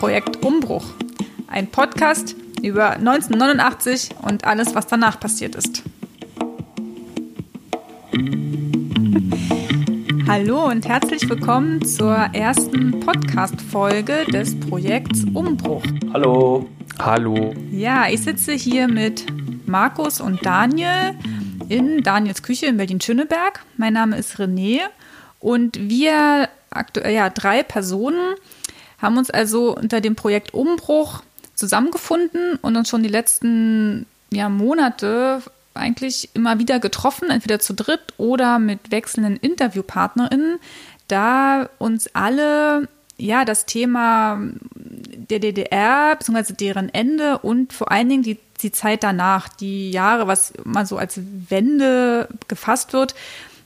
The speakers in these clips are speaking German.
Projekt Umbruch. Ein Podcast über 1989 und alles, was danach passiert ist. Hallo und herzlich willkommen zur ersten Podcast-Folge des Projekts Umbruch. Hallo. Hallo. Ja, ich sitze hier mit Markus und Daniel in Daniels Küche in Berlin-Schöneberg. Mein Name ist René und wir, aktuell ja, drei Personen, haben uns also unter dem Projekt Umbruch zusammengefunden und uns schon die letzten ja, Monate eigentlich immer wieder getroffen, entweder zu dritt oder mit wechselnden InterviewpartnerInnen, da uns alle ja das Thema der DDR bzw. deren Ende und vor allen Dingen die, die Zeit danach, die Jahre, was mal so als Wende gefasst wird,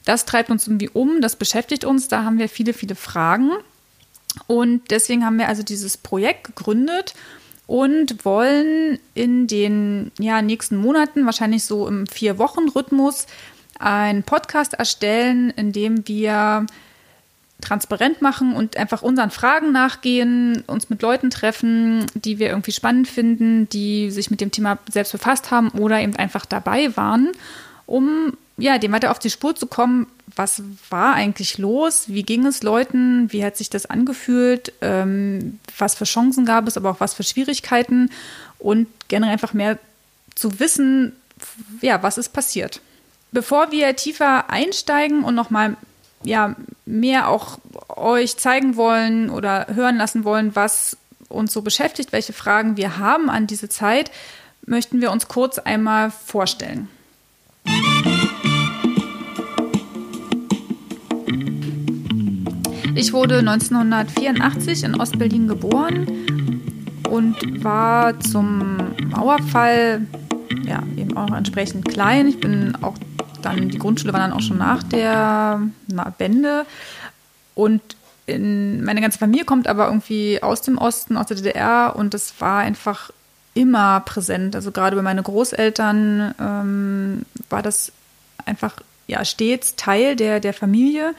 das treibt uns irgendwie um, das beschäftigt uns, da haben wir viele, viele Fragen. Und deswegen haben wir also dieses Projekt gegründet und wollen in den ja, nächsten Monaten, wahrscheinlich so im Vier-Wochen-Rhythmus, einen Podcast erstellen, in dem wir transparent machen und einfach unseren Fragen nachgehen, uns mit Leuten treffen, die wir irgendwie spannend finden, die sich mit dem Thema selbst befasst haben oder eben einfach dabei waren, um ja, dem weiter auf die Spur zu kommen, was war eigentlich los, wie ging es Leuten, wie hat sich das angefühlt, ähm, was für Chancen gab es, aber auch was für Schwierigkeiten und generell einfach mehr zu wissen, ja, was ist passiert. Bevor wir tiefer einsteigen und nochmal ja, mehr auch euch zeigen wollen oder hören lassen wollen, was uns so beschäftigt, welche Fragen wir haben an diese Zeit, möchten wir uns kurz einmal vorstellen. Ich wurde 1984 in Ostberlin geboren und war zum Mauerfall ja, eben auch entsprechend klein. Ich bin auch dann, die Grundschule war dann auch schon nach der Wende. Und in, meine ganze Familie kommt aber irgendwie aus dem Osten, aus der DDR und das war einfach immer präsent. Also gerade bei meinen Großeltern ähm, war das einfach ja stets Teil der, der Familie.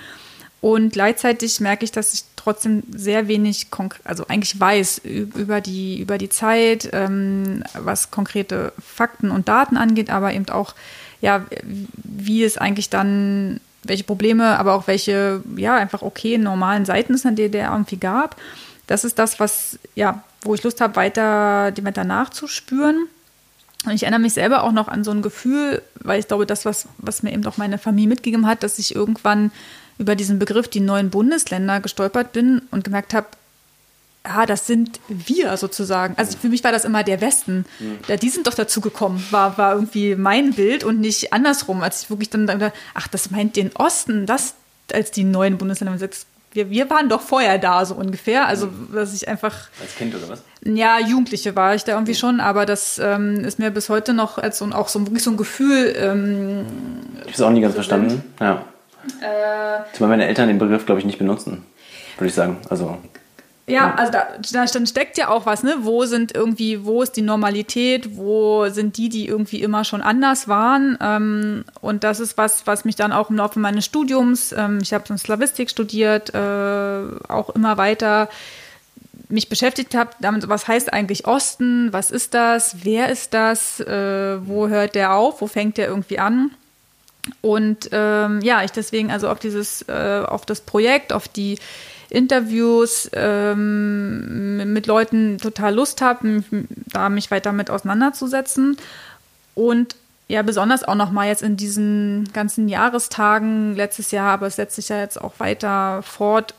Und gleichzeitig merke ich, dass ich trotzdem sehr wenig, also eigentlich weiß über die, über die Zeit, ähm, was konkrete Fakten und Daten angeht, aber eben auch, ja, wie es eigentlich dann, welche Probleme, aber auch welche, ja, einfach okay, normalen Seiten es in der DDR irgendwie gab. Das ist das, was, ja, wo ich Lust habe, weiter, dem weiter nachzuspüren. Und ich erinnere mich selber auch noch an so ein Gefühl, weil ich glaube, das, was, was mir eben auch meine Familie mitgegeben hat, dass ich irgendwann über diesen Begriff die neuen Bundesländer gestolpert bin und gemerkt habe, ja, das sind wir sozusagen. Also für mich war das immer der Westen. Ja, die sind doch dazu gekommen, war, war irgendwie mein Bild und nicht andersrum, als ich wirklich dann dachte, ach, das meint den Osten, das als die neuen Bundesländer. Wir, wir waren doch vorher da, so ungefähr. Also, dass ich einfach. Als Kind oder was? Ja, Jugendliche war ich da irgendwie schon, aber das ähm, ist mir bis heute noch als so, auch so, wirklich so ein Gefühl. Ähm, ich habe es auch nie ganz verstanden. Ja. Äh, Zumal meine Eltern den Begriff, glaube ich, nicht benutzen, würde ich sagen. Also. Ja, also da, da steckt ja auch was, ne? Wo sind irgendwie, wo ist die Normalität, wo sind die, die irgendwie immer schon anders waren? Ähm, und das ist was, was mich dann auch im Laufe meines Studiums, ähm, ich habe Slavistik studiert, äh, auch immer weiter mich beschäftigt habe, damit, was heißt eigentlich Osten, was ist das, wer ist das, äh, wo hört der auf, wo fängt der irgendwie an? Und ähm, ja, ich deswegen also auf dieses, äh, auf das Projekt, auf die Interviews ähm, mit Leuten total Lust habe, da mich weiter mit auseinanderzusetzen. Und ja, besonders auch nochmal jetzt in diesen ganzen Jahrestagen letztes Jahr, aber es setzt sich ja jetzt auch weiter fort,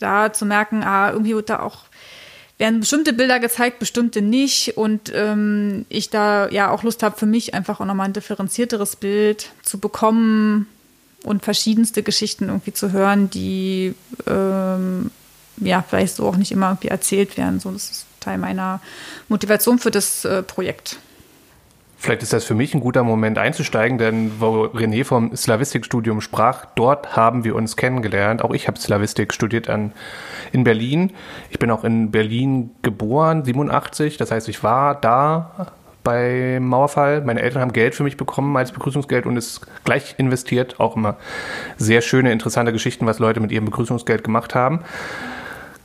da zu merken, ah, irgendwie wird da auch werden bestimmte Bilder gezeigt, bestimmte nicht. Und ähm, ich da ja auch Lust habe, für mich einfach auch nochmal ein differenzierteres Bild zu bekommen und verschiedenste Geschichten irgendwie zu hören, die ähm, ja vielleicht so auch nicht immer irgendwie erzählt werden. So, das ist Teil meiner Motivation für das äh, Projekt. Vielleicht ist das für mich ein guter Moment einzusteigen, denn wo René vom Slavistikstudium sprach, dort haben wir uns kennengelernt. Auch ich habe Slavistik studiert an, in Berlin. Ich bin auch in Berlin geboren, 87. Das heißt, ich war da beim Mauerfall. Meine Eltern haben Geld für mich bekommen als Begrüßungsgeld und es gleich investiert. Auch immer sehr schöne, interessante Geschichten, was Leute mit ihrem Begrüßungsgeld gemacht haben.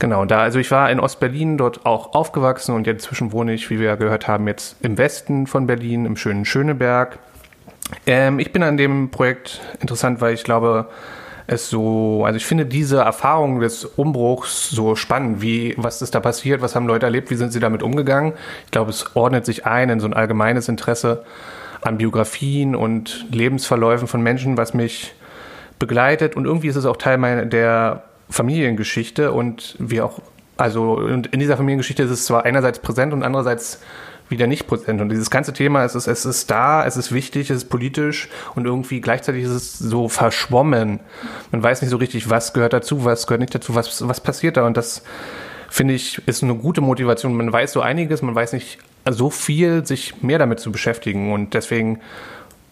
Genau, da, also ich war in Ostberlin dort auch aufgewachsen und inzwischen wohne ich, wie wir gehört haben, jetzt im Westen von Berlin, im schönen Schöneberg. Ähm, ich bin an dem Projekt interessant, weil ich glaube, es so, also ich finde diese Erfahrung des Umbruchs so spannend. Wie, was ist da passiert? Was haben Leute erlebt? Wie sind sie damit umgegangen? Ich glaube, es ordnet sich ein in so ein allgemeines Interesse an Biografien und Lebensverläufen von Menschen, was mich begleitet. Und irgendwie ist es auch Teil meiner, der Familiengeschichte und wie auch, also in dieser Familiengeschichte ist es zwar einerseits präsent und andererseits wieder nicht präsent. Und dieses ganze Thema, es ist, es ist da, es ist wichtig, es ist politisch und irgendwie gleichzeitig ist es so verschwommen. Man weiß nicht so richtig, was gehört dazu, was gehört nicht dazu, was, was passiert da. Und das finde ich, ist eine gute Motivation. Man weiß so einiges, man weiß nicht so viel, sich mehr damit zu beschäftigen. Und deswegen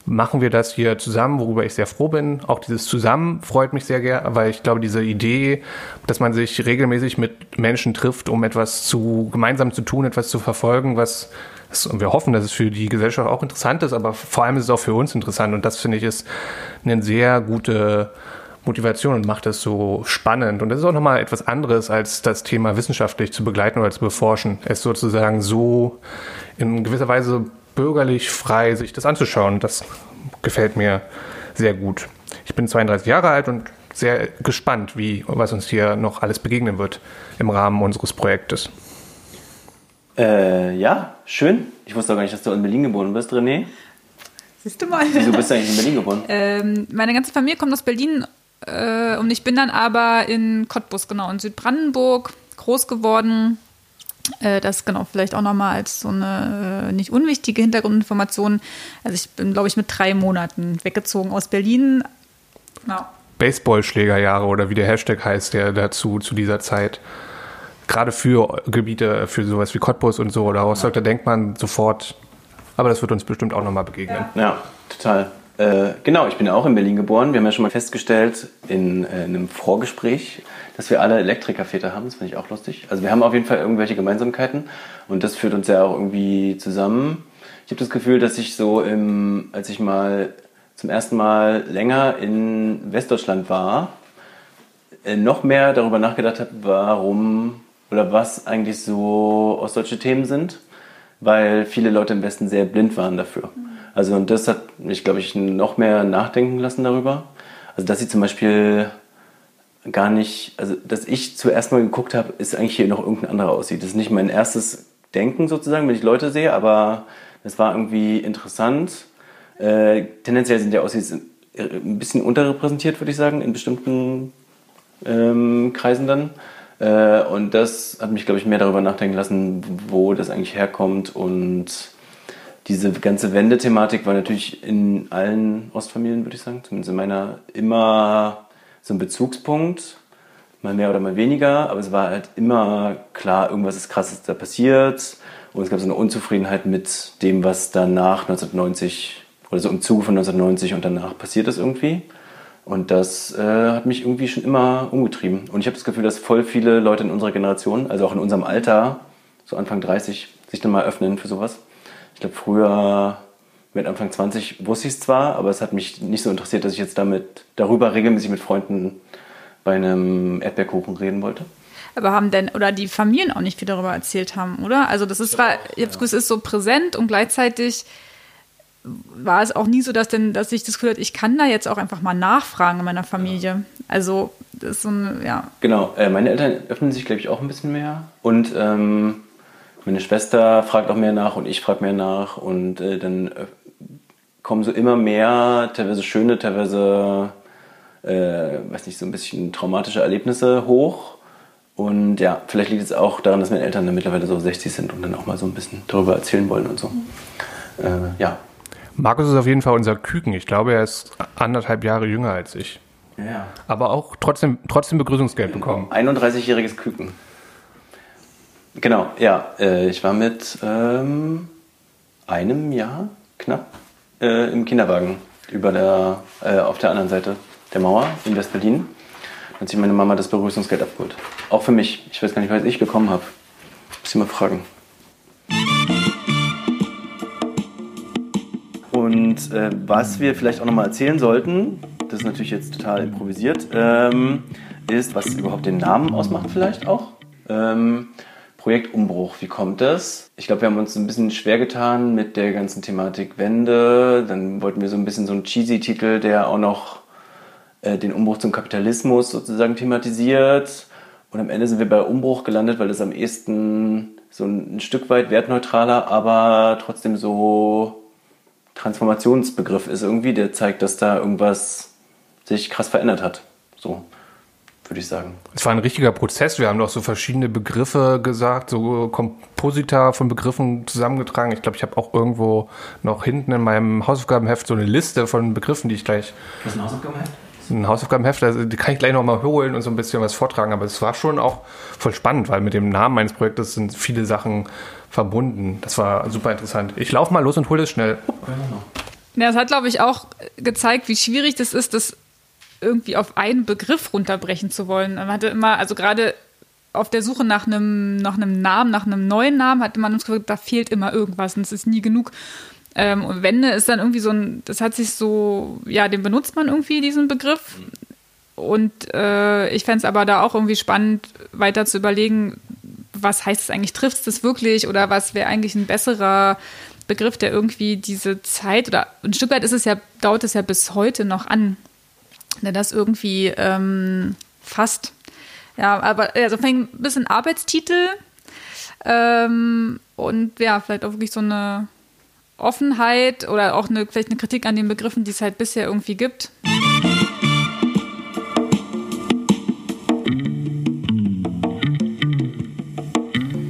machen wir das hier zusammen, worüber ich sehr froh bin. Auch dieses Zusammen freut mich sehr gerne, weil ich glaube, diese Idee, dass man sich regelmäßig mit Menschen trifft, um etwas zu gemeinsam zu tun, etwas zu verfolgen, was und wir hoffen, dass es für die Gesellschaft auch interessant ist, aber vor allem ist es auch für uns interessant und das finde ich ist eine sehr gute Motivation und macht es so spannend. Und das ist auch nochmal etwas anderes, als das Thema wissenschaftlich zu begleiten oder zu beforschen. Es sozusagen so in gewisser Weise bürgerlich frei, sich das anzuschauen. Das gefällt mir sehr gut. Ich bin 32 Jahre alt und sehr gespannt, wie, was uns hier noch alles begegnen wird im Rahmen unseres Projektes. Äh, ja, schön. Ich wusste auch gar nicht, dass du in Berlin geboren bist, René. Siehst du mal. Wieso bist du eigentlich in Berlin geboren? ähm, meine ganze Familie kommt aus Berlin äh, und ich bin dann aber in Cottbus, genau, in Südbrandenburg groß geworden. Äh, das genau, vielleicht auch nochmal als so eine äh, nicht unwichtige Hintergrundinformation. Also ich bin, glaube ich, mit drei Monaten weggezogen aus Berlin. Genau. Baseballschlägerjahre oder wie der Hashtag heißt, der dazu zu dieser Zeit. Gerade für Gebiete, für sowas wie Cottbus und so oder Rostock, ja. da denkt man sofort, aber das wird uns bestimmt auch nochmal begegnen. Ja, ja total. Äh, genau, ich bin auch in Berlin geboren. Wir haben ja schon mal festgestellt in, äh, in einem Vorgespräch, dass wir alle Elektrikerväter haben. Das finde ich auch lustig. Also wir haben auf jeden Fall irgendwelche Gemeinsamkeiten und das führt uns ja auch irgendwie zusammen. Ich habe das Gefühl, dass ich so im, als ich mal zum ersten Mal länger in Westdeutschland war, äh, noch mehr darüber nachgedacht habe, warum oder was eigentlich so ostdeutsche Themen sind, weil viele Leute im Westen sehr blind waren dafür. Also und das hat mich, glaube ich, noch mehr nachdenken lassen darüber. Also dass sie zum Beispiel gar nicht, also dass ich zuerst mal geguckt habe, ist eigentlich hier noch irgendein anderer aussieht. Das ist nicht mein erstes Denken sozusagen, wenn ich Leute sehe, aber es war irgendwie interessant. Äh, tendenziell sind ja Aussies ein bisschen unterrepräsentiert, würde ich sagen, in bestimmten ähm, Kreisen dann. Äh, und das hat mich, glaube ich, mehr darüber nachdenken lassen, wo das eigentlich herkommt. Und diese ganze Wendethematik war natürlich in allen Ostfamilien, würde ich sagen, zumindest in meiner, immer so ein Bezugspunkt, mal mehr oder mal weniger, aber es war halt immer klar, irgendwas ist krasses da passiert und es gab so eine Unzufriedenheit mit dem, was danach 1990 oder so im Zuge von 1990 und danach passiert ist irgendwie. Und das äh, hat mich irgendwie schon immer umgetrieben. Und ich habe das Gefühl, dass voll viele Leute in unserer Generation, also auch in unserem Alter, so Anfang 30, sich dann mal öffnen für sowas. Ich glaube, früher mit Anfang 20 wusste ich es zwar, aber es hat mich nicht so interessiert, dass ich jetzt damit darüber regelmäßig mit Freunden bei einem Erdbeerkuchen reden wollte. Aber haben denn, oder die Familien auch nicht viel darüber erzählt haben, oder? Also das ist zwar, ja. es ist so präsent und gleichzeitig war es auch nie so, dass denn, dass ich das Gefühl hatte, ich kann da jetzt auch einfach mal nachfragen in meiner Familie. Also das ist so ein, ja. Genau, äh, meine Eltern öffnen sich, glaube ich, auch ein bisschen mehr. Und ähm, meine Schwester fragt auch mehr nach und ich frage mehr nach und äh, dann äh, kommen so immer mehr, teilweise schöne, teilweise, äh, weiß nicht, so ein bisschen traumatische Erlebnisse hoch. Und ja, vielleicht liegt es auch daran, dass meine Eltern dann mittlerweile so 60 sind und dann auch mal so ein bisschen darüber erzählen wollen und so. Äh, ja. Markus ist auf jeden Fall unser Küken. Ich glaube, er ist anderthalb Jahre jünger als ich. Ja. Aber auch trotzdem, trotzdem Begrüßungsgeld bekommen. 31-jähriges Küken. Genau, ja. Äh, ich war mit ähm, einem Jahr knapp äh, im Kinderwagen über der, äh, auf der anderen Seite der Mauer in West-Berlin. Dann hat sich meine Mama das Begrüßungsgeld abgeholt. Auch für mich. Ich weiß gar nicht, was ich bekommen habe. Muss ich mal fragen. Und äh, was wir vielleicht auch nochmal erzählen sollten, das ist natürlich jetzt total improvisiert, ähm, ist, was überhaupt den Namen ausmacht vielleicht auch. Ähm, Projekt Umbruch, wie kommt das? Ich glaube, wir haben uns ein bisschen schwer getan mit der ganzen Thematik Wende. Dann wollten wir so ein bisschen so einen cheesy Titel, der auch noch äh, den Umbruch zum Kapitalismus sozusagen thematisiert. Und am Ende sind wir bei Umbruch gelandet, weil das am ehesten so ein, ein Stück weit wertneutraler, aber trotzdem so Transformationsbegriff ist irgendwie, der zeigt, dass da irgendwas sich krass verändert hat. So würde ich sagen. Es war ein richtiger Prozess. Wir haben doch so verschiedene Begriffe gesagt, so Komposita von Begriffen zusammengetragen. Ich glaube, ich habe auch irgendwo noch hinten in meinem Hausaufgabenheft so eine Liste von Begriffen, die ich gleich. Was ist ein Hausaufgabenheft? Ein Hausaufgabenheft, also die kann ich gleich nochmal holen und so ein bisschen was vortragen. Aber es war schon auch voll spannend, weil mit dem Namen meines Projektes sind viele Sachen verbunden. Das war super interessant. Ich laufe mal los und hole es schnell. Ja, es hat, glaube ich, auch gezeigt, wie schwierig das ist, das irgendwie auf einen Begriff runterbrechen zu wollen. Man hatte immer, also gerade auf der Suche nach einem, nach einem Namen, nach einem neuen Namen, hatte man uns gesagt, da fehlt immer irgendwas und es ist nie genug. Ähm, und Wende ist dann irgendwie so ein, das hat sich so, ja, den benutzt man irgendwie, diesen Begriff. Und äh, ich fände es aber da auch irgendwie spannend, weiter zu überlegen, was heißt es eigentlich, trifft es das wirklich oder was wäre eigentlich ein besserer Begriff, der irgendwie diese Zeit oder ein Stück weit ist es ja, dauert es ja bis heute noch an, der das irgendwie ähm, fasst. Ja, aber also fängt ein bisschen Arbeitstitel ähm, und ja, vielleicht auch wirklich so eine Offenheit oder auch eine, vielleicht eine Kritik an den Begriffen, die es halt bisher irgendwie gibt.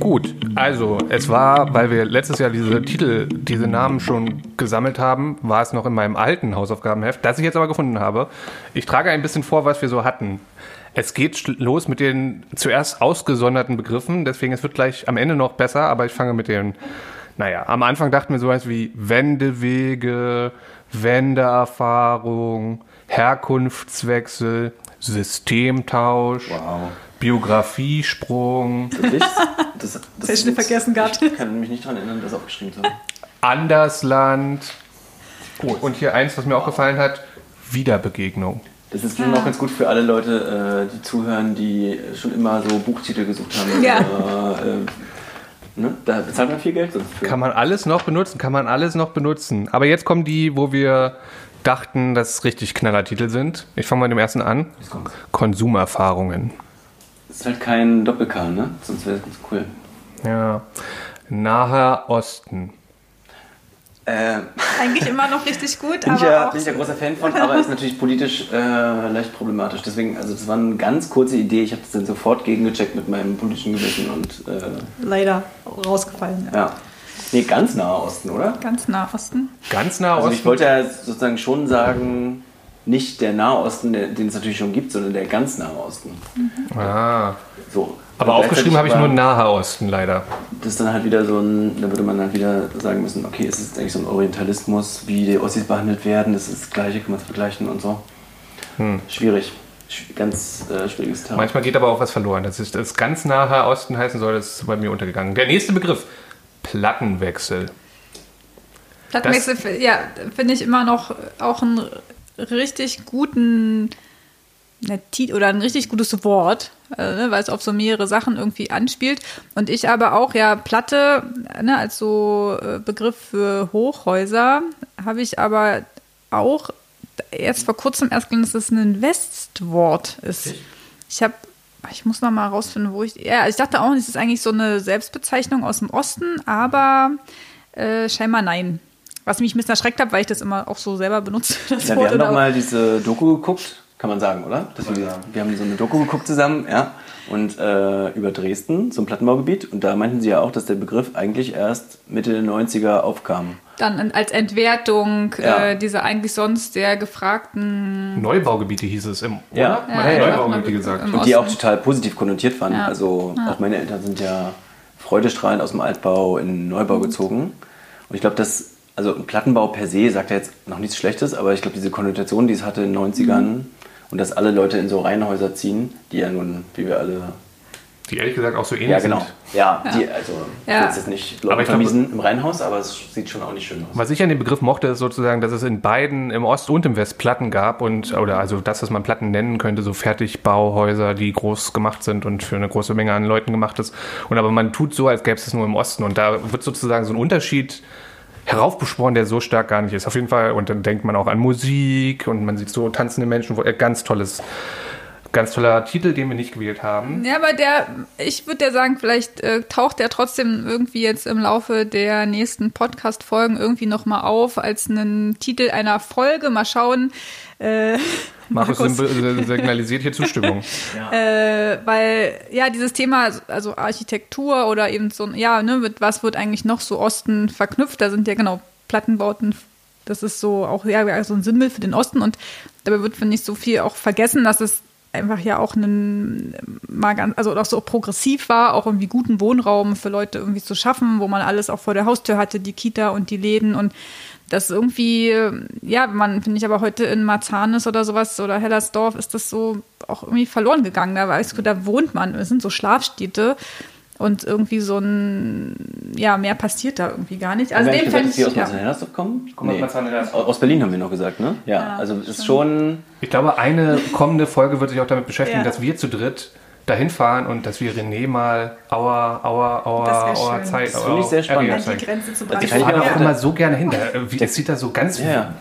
Gut, also es war, weil wir letztes Jahr diese Titel, diese Namen schon gesammelt haben, war es noch in meinem alten Hausaufgabenheft, das ich jetzt aber gefunden habe. Ich trage ein bisschen vor, was wir so hatten. Es geht los mit den zuerst ausgesonderten Begriffen, deswegen es wird gleich am Ende noch besser, aber ich fange mit den, naja, am Anfang dachten wir sowas wie Wendewege, Wendeerfahrung, Herkunftswechsel, Systemtausch. Wow. Biographiesprung. Wirklich? Das, das, Das hätte ich vergessen gehabt. Ich kann mich nicht daran erinnern, das aufgeschrieben zu haben. Andersland. Oh, und hier eins, was mir auch gefallen hat, Wiederbegegnung. Das ist bestimmt auch ganz gut für alle Leute, äh, die zuhören, die schon immer so Buchtitel gesucht haben. Ja. Äh, ne? Da bezahlt man viel Geld sonst für. Kann man alles noch benutzen, kann man alles noch benutzen. Aber jetzt kommen die, wo wir dachten, dass es richtig Knallertitel sind. Ich fange mal mit dem ersten an. Konsumerfahrungen. Das ist halt kein Doppel-K, ne? Sonst wäre das ganz cool. Ja. Naher Osten. Äh, Eigentlich immer noch richtig gut, bin, ich aber ja, auch bin ich ja großer Fan von, aber ist natürlich politisch äh, leicht problematisch. Deswegen, also das war eine ganz kurze Idee. Ich habe das dann sofort gegengecheckt mit meinem politischen Gewissen und äh, leider rausgefallen. Ja. ja. Nee, ganz nahe Osten, oder? Ganz nah Osten. Ganz nah Also Osten. ich wollte ja sozusagen schon sagen, nicht der Nahe Osten, der, den es natürlich schon gibt, sondern der ganz Nahe Osten. ah. So. Aber aufgeschrieben habe ich nur war Naher Osten leider. Das ist dann halt wieder so ein, da würde man halt wieder sagen müssen, okay, es ist eigentlich so ein Orientalismus, wie die Ossis behandelt werden, das ist das Gleiche, kann man es vergleichen und so. Schwierig. Sch- Ganz äh, schwieriges Thema. Manchmal geht aber auch was verloren. Das ist das ganz nahe Osten heißen soll, das ist bei mir untergegangen. Der nächste Begriff. Plattenwechsel. Plattenwechsel, ja, finde ich immer noch auch einen richtig guten oder ein richtig gutes Wort, äh, ne, weil es auf so mehrere Sachen irgendwie anspielt. Und ich aber auch, ja, Platte, ne, als so äh, Begriff für Hochhäuser, habe ich aber auch jetzt vor kurzem erst gelernt, dass es ein Westwort ist. Ich habe, ich muss noch mal rausfinden, wo ich, ja, ich dachte auch, es ist eigentlich so eine Selbstbezeichnung aus dem Osten, aber äh, scheinbar nein. Was mich ein bisschen erschreckt hat, weil ich das immer auch so selber benutze. Das Ja, wir haben doch oder- mal diese Doku geguckt, kann man sagen, oder? Dass wir, wir haben so eine Doku geguckt zusammen, ja, und äh, über Dresden, so ein Plattenbaugebiet. Und da meinten sie ja auch, dass der Begriff eigentlich erst Mitte der 90er aufkam. Dann als Entwertung Ja. äh, dieser eigentlich sonst sehr gefragten. Neubaugebiete hieß es im. Ja. Hat Ja, ja. Neubaugebiete gesagt. Im Und die auch total positiv konnotiert waren. Ja. Also auch meine Eltern sind ja freudestrahlend aus dem Altbau in den Neubau gezogen. Und ich glaube, dass, also ein Plattenbau per se sagt ja jetzt noch nichts Schlechtes, aber ich glaube, diese Konnotation, die es hatte in den 90ern und dass alle Leute in so Reihenhäuser ziehen, die ja nun, wie wir alle die ehrlich gesagt auch so ähnlich Ja, genau. sind. Ja, die, also Ja. jetzt ist nicht Aber Leute ich glaube- vermiesen im Reihenhaus, aber es sieht schon auch nicht schön aus. Was ich an dem Begriff mochte, ist sozusagen, dass es in beiden, im Ost und im West Platten gab und, oder also das, was man Platten nennen könnte, so Fertigbauhäuser, die groß gemacht sind und für eine große Menge an Leuten gemacht ist. Und aber man tut so, als gäbe es es nur im Osten und da wird sozusagen so ein Unterschied heraufbeschworen, der so stark gar nicht ist. Auf jeden Fall. Und dann denkt man auch an Musik und man sieht so tanzende Menschen, wo, äh, ganz tolles, ganz toller Titel, den wir nicht gewählt haben. Ja, aber der, ich würde ja sagen, vielleicht äh, taucht der trotzdem irgendwie jetzt im Laufe der nächsten Podcast-Folgen irgendwie nochmal auf als einen Titel einer Folge. Mal schauen. Äh, Markus signalisiert hier Zustimmung. äh, weil ja dieses Thema, also Architektur oder eben so, ja, ne, mit was wird eigentlich noch so Osten verknüpft? Da sind ja genau Plattenbauten. Das ist so auch ja so ein Symbol für den Osten und dabei wird finde ich so viel auch vergessen, dass es einfach ja auch ein mal ganz also auch so progressiv war, auch irgendwie guten Wohnraum für Leute irgendwie zu schaffen, wo man alles auch vor der Haustür hatte, die Kita und die Läden und das irgendwie, ja, wenn man, finde ich aber heute in Marzahn ist oder sowas oder Hellersdorf, ist das so auch irgendwie verloren gegangen. Da weißt du, da wohnt man, es sind so Schlafstädte und irgendwie so ein, ja, mehr passiert da irgendwie gar nicht. Also wir dem fände ich, aus ja. Marzahn-Hellersdorf kommen? Kommen aus Marzahn-Hellersdorf. Aus aus Berlin haben wir noch gesagt, ne? Ja, Ja, also es ist schon... Ich glaube, eine kommende Folge wird sich auch damit beschäftigen, Ja. dass wir zu dritt dahin fahren und dass wir René mal Auer, Auer, Auer, Auer. Zeit, Das finde ich sehr spannend. Die. Grenze zu Ich fahre da auch immer so gerne hin. Da, äh, wie, es sieht da so ganz. Ja.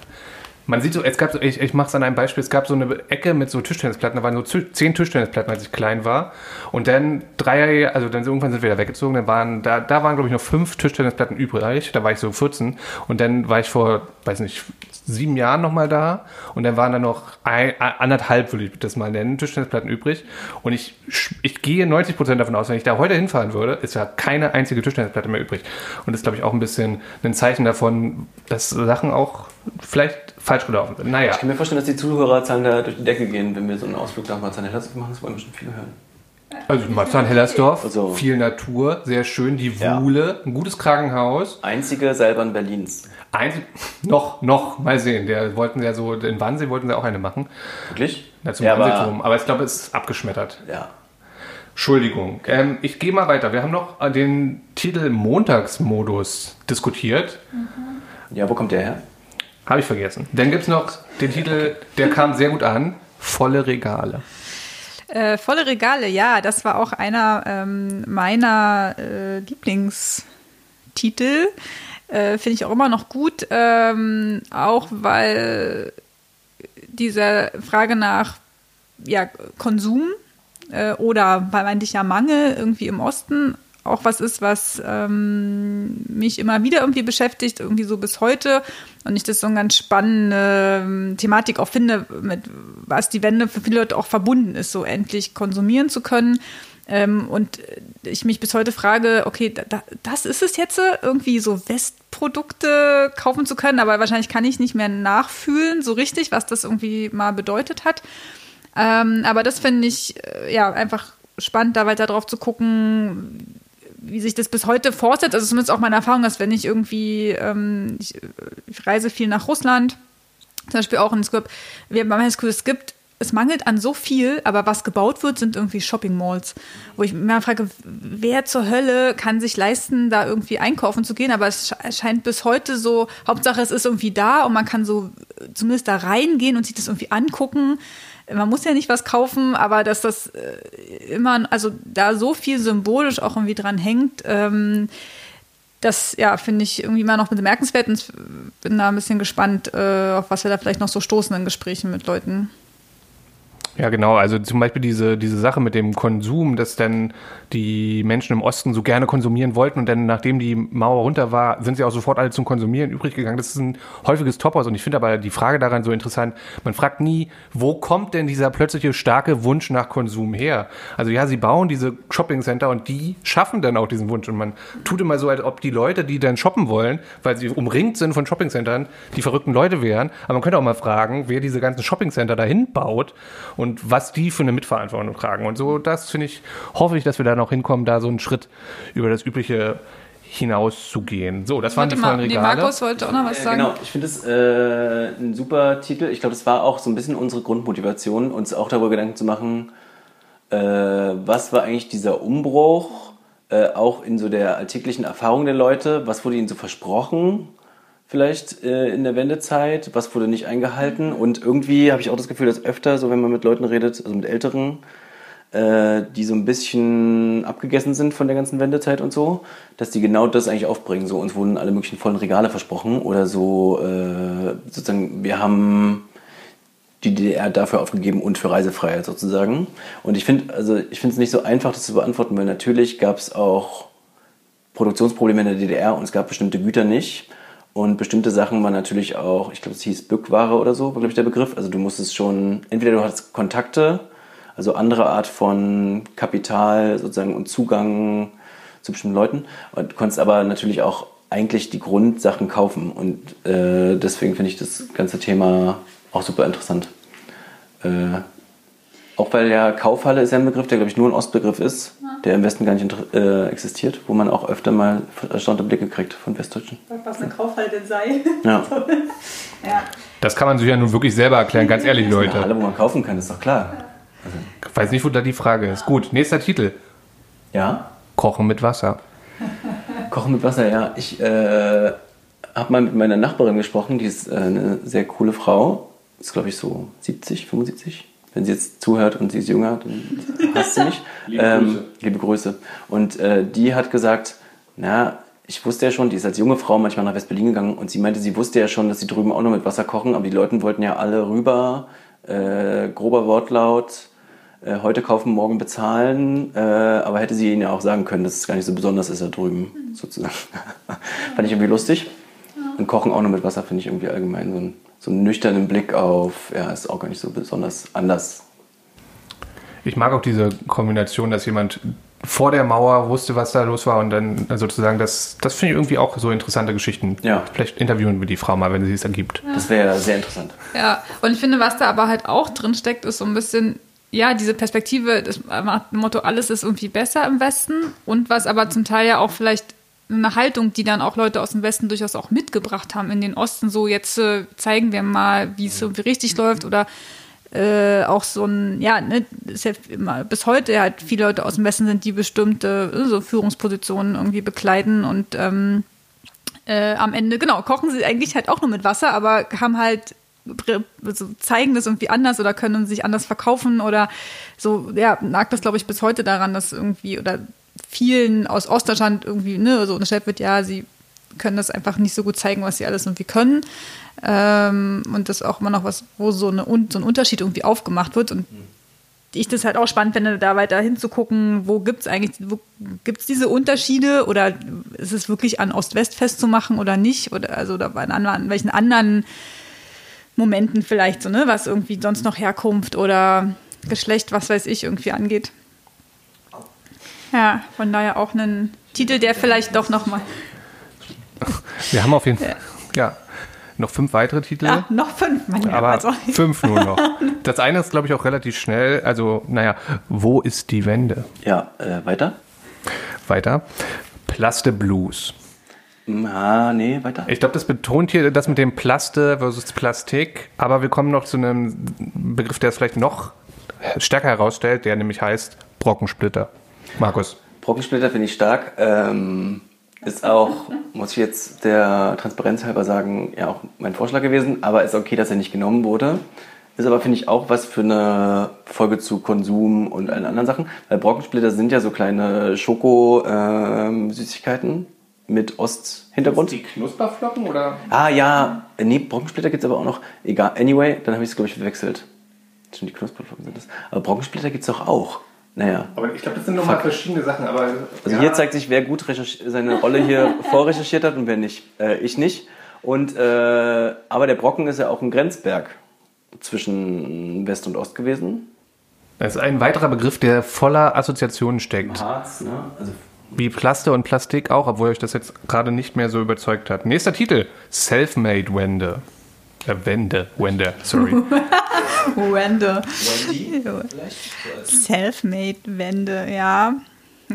Man sieht so, es gab so, ich, ich mache es an einem Beispiel, es gab so eine Ecke mit so Tischtennisplatten, da waren so zehn Tischtennisplatten, als ich klein war. Und dann drei, also dann irgendwann sind wir da weggezogen, dann waren, da, da waren glaube ich noch fünf Tischtennisplatten übrig, da war ich so 14. Und dann war ich vor, weiß nicht, sieben Jahren nochmal da und dann waren da noch ein, anderthalb, würde ich das mal nennen, Tischtennisplatten übrig. Und ich, ich gehe 90 Prozent davon aus, wenn ich da heute hinfahren würde, ist ja keine einzige Tischtennisplatte mehr übrig. Und das ist, glaube ich, auch ein bisschen ein Zeichen davon, dass Sachen auch vielleicht falsch gelaufen sind. Naja. Ich kann mir vorstellen, dass die Zuhörerzahlen da durch die Decke gehen, wenn wir so einen Ausflug nach Marzahn-Hellersdorf machen. Das wollen bestimmt viele hören. Also Marzahn-Hellersdorf, Also- viel Natur, sehr schön, die Ja. Wuhle, ein gutes Krankenhaus. Einzige Seilbahn Berlins. Einzig, noch, noch, mal sehen. Der wollten ja so, in Wannsee wollten sie auch eine machen. Wirklich? Na, zum ja, Wannseeturm. aber, Aber ich glaube, es ist abgeschmettert. ja. Entschuldigung. Ähm, ich gehe mal weiter. Wir haben noch äh, den Titel Montagsmodus diskutiert. ja, wo kommt der her? Habe ich vergessen. Dann gibt es noch den Titel, der kam sehr gut an. Volle Regale. Äh, volle Regale, ja, das war auch einer ähm, meiner äh, Lieblingstitel. Äh, Finde ich auch immer noch gut, ähm, auch weil diese Frage nach ja, Konsum äh, oder vermeintlich ja Mangel irgendwie im Osten auch was ist, was ähm, mich immer wieder irgendwie beschäftigt, irgendwie so bis heute. Und ich das so eine ganz spannende ähm, Thematik auch finde, mit was die Wende für viele Leute auch verbunden ist, so endlich konsumieren zu können. Ähm, und ich mich bis heute frage, okay, da, da, das ist es jetzt, irgendwie so Westprodukte kaufen zu können, aber wahrscheinlich kann ich nicht mehr nachfühlen, so richtig, was das irgendwie mal bedeutet hat. Ähm, aber das finde ich äh, ja einfach spannend, da weiter drauf zu gucken, wie sich das bis heute fortsetzt. Also zumindest auch meine Erfahrung, dass wenn ich irgendwie, ähm, ich, ich reise viel nach Russland, zum Beispiel auch, es gibt, wir haben es gibt, es mangelt an so viel, aber was gebaut wird, sind irgendwie Shopping Malls, wo ich mir frage, wer zur Hölle kann sich leisten, da irgendwie einkaufen zu gehen, aber es sche- scheint bis heute so, Hauptsache es ist irgendwie da und man kann so zumindest da reingehen und sich das irgendwie angucken. Man muss ja nicht was kaufen, aber dass das äh, immer, also da so viel symbolisch auch irgendwie dran hängt, ähm, das ja, finde ich irgendwie immer noch bemerkenswert und bin da ein bisschen gespannt, äh, auf was wir da vielleicht noch so stoßen in Gesprächen mit Leuten. Ja, genau. Also zum Beispiel diese, diese Sache mit dem Konsum, dass dann die Menschen im Osten so gerne konsumieren wollten und dann, nachdem die Mauer runter war, sind sie auch sofort alle zum Konsumieren übrig gegangen. Das ist ein häufiges Topos und ich finde aber die Frage daran so interessant. Man fragt nie, wo kommt denn dieser plötzliche starke Wunsch nach Konsum her? Also ja, sie bauen diese Shoppingcenter und die schaffen dann auch diesen Wunsch und man tut immer so, als ob die Leute, die dann shoppen wollen, weil sie umringt sind von Shoppingcentern, die verrückten Leute wären. Aber man könnte auch mal fragen, wer diese ganzen Shoppingcenter dahin baut und was die für eine Mitverantwortung tragen. Und so, das finde ich, hoffe ich, dass wir da noch hinkommen, da so einen Schritt über das Übliche hinaus zu gehen. So, das waren Warte die vollen nee, Regale. Markus wollte auch noch was Äh, sagen. genau, ich finde es äh, ein super Titel. Ich glaube, das war auch so ein bisschen unsere Grundmotivation, uns auch darüber Gedanken zu machen, äh, was war eigentlich dieser Umbruch, äh, auch in so der alltäglichen Erfahrung der Leute, was wurde ihnen so versprochen, vielleicht äh, in der Wendezeit, was wurde nicht eingehalten und irgendwie habe ich auch das Gefühl, dass öfter, so wenn man mit Leuten redet, also mit Älteren, äh, die so ein bisschen abgegessen sind von der ganzen Wendezeit und so, dass die genau das eigentlich aufbringen. So, uns wurden alle möglichen vollen Regale versprochen oder so, äh, sozusagen, wir haben die DDR dafür aufgegeben und für Reisefreiheit sozusagen. Und ich finde, also ich finde es nicht so einfach, das zu beantworten, weil natürlich gab es auch Produktionsprobleme in der DDR und es gab bestimmte Güter nicht. Und bestimmte Sachen waren natürlich auch, ich glaube, es hieß Bückware oder so, war, glaube ich, der Begriff. Also du musstest schon, entweder du hattest Kontakte, also andere Art von Kapital sozusagen und Zugang zu bestimmten Leuten. Und du konntest aber natürlich auch eigentlich die Grundsachen kaufen. Und äh, deswegen finde ich das ganze Thema auch super interessant. Äh, auch weil ja Kaufhalle ist ja ein Begriff, der glaube ich nur ein Ostbegriff ist, der im Westen gar nicht äh, existiert, wo man auch öfter mal erstaunte Blicke kriegt von Westdeutschen. Was eine Kaufhalle denn sei. Ja. ja. Das kann man sich ja nun wirklich selber erklären, ganz ehrlich, Eine Leute. Halle, wo man kaufen kann, ist doch klar. Ich weiß nicht, wo da die Frage ist. Gut, nächster Titel. Ja, Kochen mit Wasser. Kochen mit Wasser, ja. Ich äh, habe mal mit meiner Nachbarin gesprochen, die ist äh, eine sehr coole Frau. Ist, glaube ich, so 70, 75. Wenn sie jetzt zuhört und sie ist jünger, dann hasst sie mich. Liebe ähm, Grüße. Liebe Grüße. Und äh, die hat gesagt, na, ich wusste ja schon, die ist als junge Frau manchmal nach West-Berlin gegangen und sie meinte, sie wusste ja schon, dass sie drüben auch noch mit Wasser kochen, aber die Leute wollten ja alle rüber, äh, grober Wortlaut, äh, heute kaufen, morgen bezahlen, äh, aber hätte sie ihnen ja auch sagen können, dass es gar nicht so besonders ist da drüben, sozusagen. Fand ich irgendwie lustig. Und Kochen auch noch mit Wasser finde ich irgendwie allgemein so, ein, so einen nüchternen Blick auf, ja, ist auch gar nicht so besonders anders. Ich mag auch diese Kombination, dass jemand vor der Mauer wusste, was da los war und dann sozusagen, das, das finde ich irgendwie auch so interessante Geschichten. Ja. Vielleicht interviewen wir die Frau mal, wenn sie es ergibt. Das wäre sehr interessant. Ja, und ich finde, was da aber halt auch drin steckt, ist so ein bisschen, ja, diese Perspektive, das Motto, alles ist irgendwie besser im Westen. Und was aber zum Teil ja auch vielleicht eine Haltung, die dann auch Leute aus dem Westen durchaus auch mitgebracht haben in den Osten, so jetzt äh, zeigen wir mal, wie es irgendwie richtig läuft oder äh, auch so ein, ja, ne, ist ja immer bis heute halt viele Leute aus dem Westen sind, die bestimmte äh, so Führungspositionen irgendwie bekleiden und ähm, äh, am Ende, genau, kochen sie eigentlich halt auch nur mit Wasser, aber haben halt zeigen das irgendwie anders oder können sich anders verkaufen oder so, ja, nagt das, glaube ich, bis heute daran, dass irgendwie oder vielen aus Ostdeutschland irgendwie, ne, so unterstellt wird, ja, sie können das einfach nicht so gut zeigen, was sie alles irgendwie können. Ähm, und das ist auch immer noch was, wo so, eine, so ein Unterschied irgendwie aufgemacht wird. Und ich das halt auch spannend finde, da weiter hinzugucken, wo gibt es eigentlich, wo gibt es diese Unterschiede oder ist es wirklich an Ost-West festzumachen oder nicht? Oder also oder an, an welchen anderen Momenten vielleicht so, ne, was irgendwie sonst noch Herkunft oder Geschlecht, was weiß ich, irgendwie angeht. Ja, von daher auch einen Titel, der vielleicht doch nochmal. Wir haben auf jeden Fall, ja, noch fünf weitere Titel. Ja, noch fünf, mein aber also. fünf nur noch. Das eine ist, glaube ich, auch relativ schnell. Also, naja, wo ist die Wende? Ja, äh, weiter? Weiter. Plaste Blues. Ah, nee, weiter. Ich glaube, das betont hier das mit dem Plaste versus Plastik. Aber wir kommen noch zu einem Begriff, der es vielleicht noch stärker herausstellt, der nämlich heißt Brockensplitter. Markus. Brockensplitter finde ich stark. Ähm, ist auch, muss ich jetzt der Transparenz halber sagen, ja auch mein Vorschlag gewesen, aber ist okay, dass er nicht genommen wurde. Ist aber, finde ich, auch was für eine Folge zu Konsum und allen anderen Sachen. Weil Brockensplitter sind ja so kleine Schoko-Süßigkeiten mit Ost-Hintergrund. Die Knusperflocken oder? Ah ja, nee, Brockensplitter gibt es aber auch noch. Egal, anyway, dann habe ich es, glaube ich, verwechselt. Stimmt, die Knusperflocken sind das. Aber Brockensplitter gibt es doch auch. Naja. Aber ich glaube, das sind nochmal verschiedene Sachen. Aber Also hier zeigt sich, wer gut seine Rolle hier vorrecherchiert hat und wer nicht. Äh, ich nicht. Und, äh, aber der Brocken ist ja auch ein Grenzberg zwischen West und Ost gewesen. Das ist ein weiterer Begriff, der voller Assoziationen steckt. Harz, ne? Also Wie Plaste und Plastik auch, obwohl euch das jetzt gerade nicht mehr so überzeugt hat. Nächster Titel: Selfmade Wende. Äh, Wende, Wende, sorry. Wende. Selfmade Wende, ja.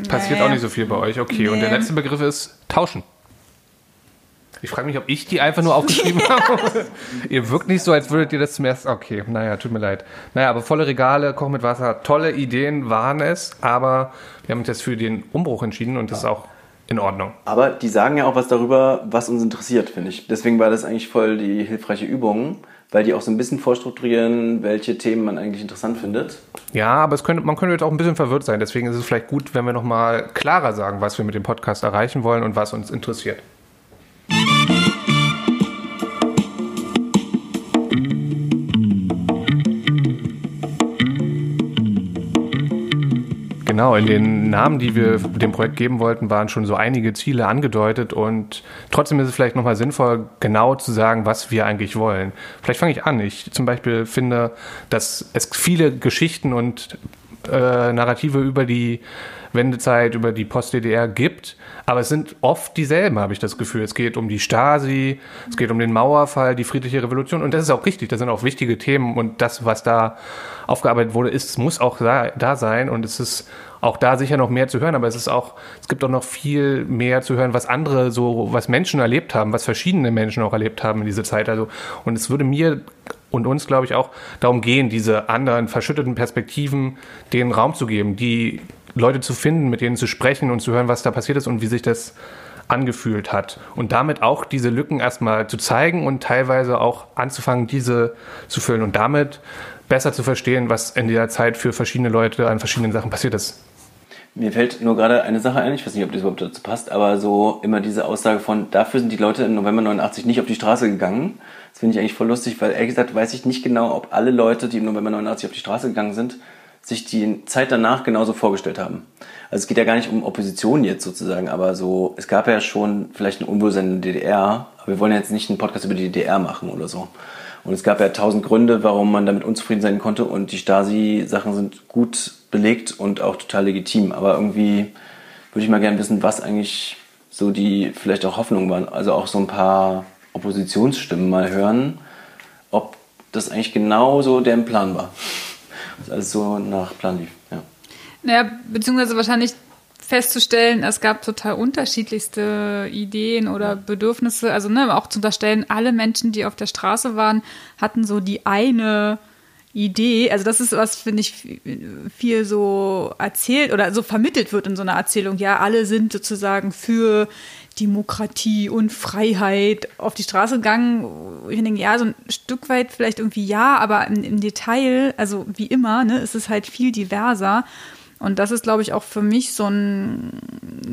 Passiert Nee. auch nicht so viel bei euch. Okay, und der Nee. letzte Begriff ist Tauschen. Ich frage mich, ob ich die einfach nur aufgeschrieben habe. ihr wirkt nicht so, als würdet ihr das zum ersten. Okay, naja, tut mir leid. Naja, aber volle Regale, Koch mit Wasser, tolle Ideen waren es, aber wir haben uns jetzt für den Umbruch entschieden und das ist auch in Ordnung. Aber die sagen ja auch was darüber, was uns interessiert, finde ich. Deswegen war das eigentlich voll die hilfreiche Übung, weil die auch so ein bisschen vorstrukturieren, welche Themen man eigentlich interessant findet. Ja, aber es könnte, man könnte jetzt auch ein bisschen verwirrt sein. Deswegen ist es vielleicht gut, wenn wir nochmal klarer sagen, was wir mit dem Podcast erreichen wollen und was uns interessiert. Genau, in den Namen, die wir dem Projekt geben wollten, waren schon so einige Ziele angedeutet und trotzdem ist es vielleicht nochmal sinnvoll, genau zu sagen, was wir eigentlich wollen. Vielleicht fange ich an. Ich zum Beispiel finde, dass es viele Geschichten und äh, Narrative über die Wendezeit, über die Post-DDR gibt, aber es sind oft dieselben, habe ich das Gefühl. Es geht um die Stasi, es geht um den Mauerfall, die friedliche Revolution. Und das ist auch richtig, das sind auch wichtige Themen. Und das, was da aufgearbeitet wurde, ist, muss auch da sein. Und es ist auch da sicher noch mehr zu hören, aber es ist auch, es gibt auch noch viel mehr zu hören, was andere so, was Menschen erlebt haben, was verschiedene Menschen auch erlebt haben in dieser Zeit. Also, und es würde mir und uns, glaube ich, auch darum gehen, diese anderen verschütteten Perspektiven den Raum zu geben, die Leute zu finden, mit denen zu sprechen und zu hören, was da passiert ist und wie sich das angefühlt hat. Und damit auch diese Lücken erstmal zu zeigen und teilweise auch anzufangen, diese zu füllen und damit besser zu verstehen, was in dieser Zeit für verschiedene Leute an verschiedenen Sachen passiert ist. Mir fällt nur gerade eine Sache ein, ich weiß nicht, ob das überhaupt dazu passt, aber so immer diese Aussage von, dafür sind die Leute im November 89 nicht auf die Straße gegangen. Das finde ich eigentlich voll lustig, weil ehrlich gesagt weiß ich nicht genau, ob alle Leute, die im November 89 auf die Straße gegangen sind, sich die Zeit danach genauso vorgestellt haben. Also es geht ja gar nicht um Opposition jetzt sozusagen, aber so, es gab ja schon vielleicht ein Unwohlsein in der DDR, aber wir wollen jetzt nicht einen Podcast über die DDR machen oder so. Und es gab ja tausend Gründe, warum man damit unzufrieden sein konnte und die Stasi-Sachen sind gut belegt und auch total legitim. Aber irgendwie würde ich mal gerne wissen, was eigentlich so die vielleicht auch Hoffnungen waren. Also auch so ein paar Oppositionsstimmen mal hören, ob das eigentlich genau so deren Plan war. Dass alles so nach Plan lief. Ja. Naja, beziehungsweise wahrscheinlich festzustellen, es gab total unterschiedlichste Ideen oder Bedürfnisse. Also ne, auch zu unterstellen, alle Menschen, die auf der Straße waren, hatten so die eine Idee. Also das ist was, finde ich, viel so erzählt oder so vermittelt wird in so einer Erzählung. Ja, alle sind sozusagen für Demokratie und Freiheit auf die Straße gegangen. Ich denke, ja, so ein Stück weit vielleicht irgendwie ja, aber im, im Detail, also wie immer, ne, ist es halt viel diverser. Und das ist, glaube ich, auch für mich so ein,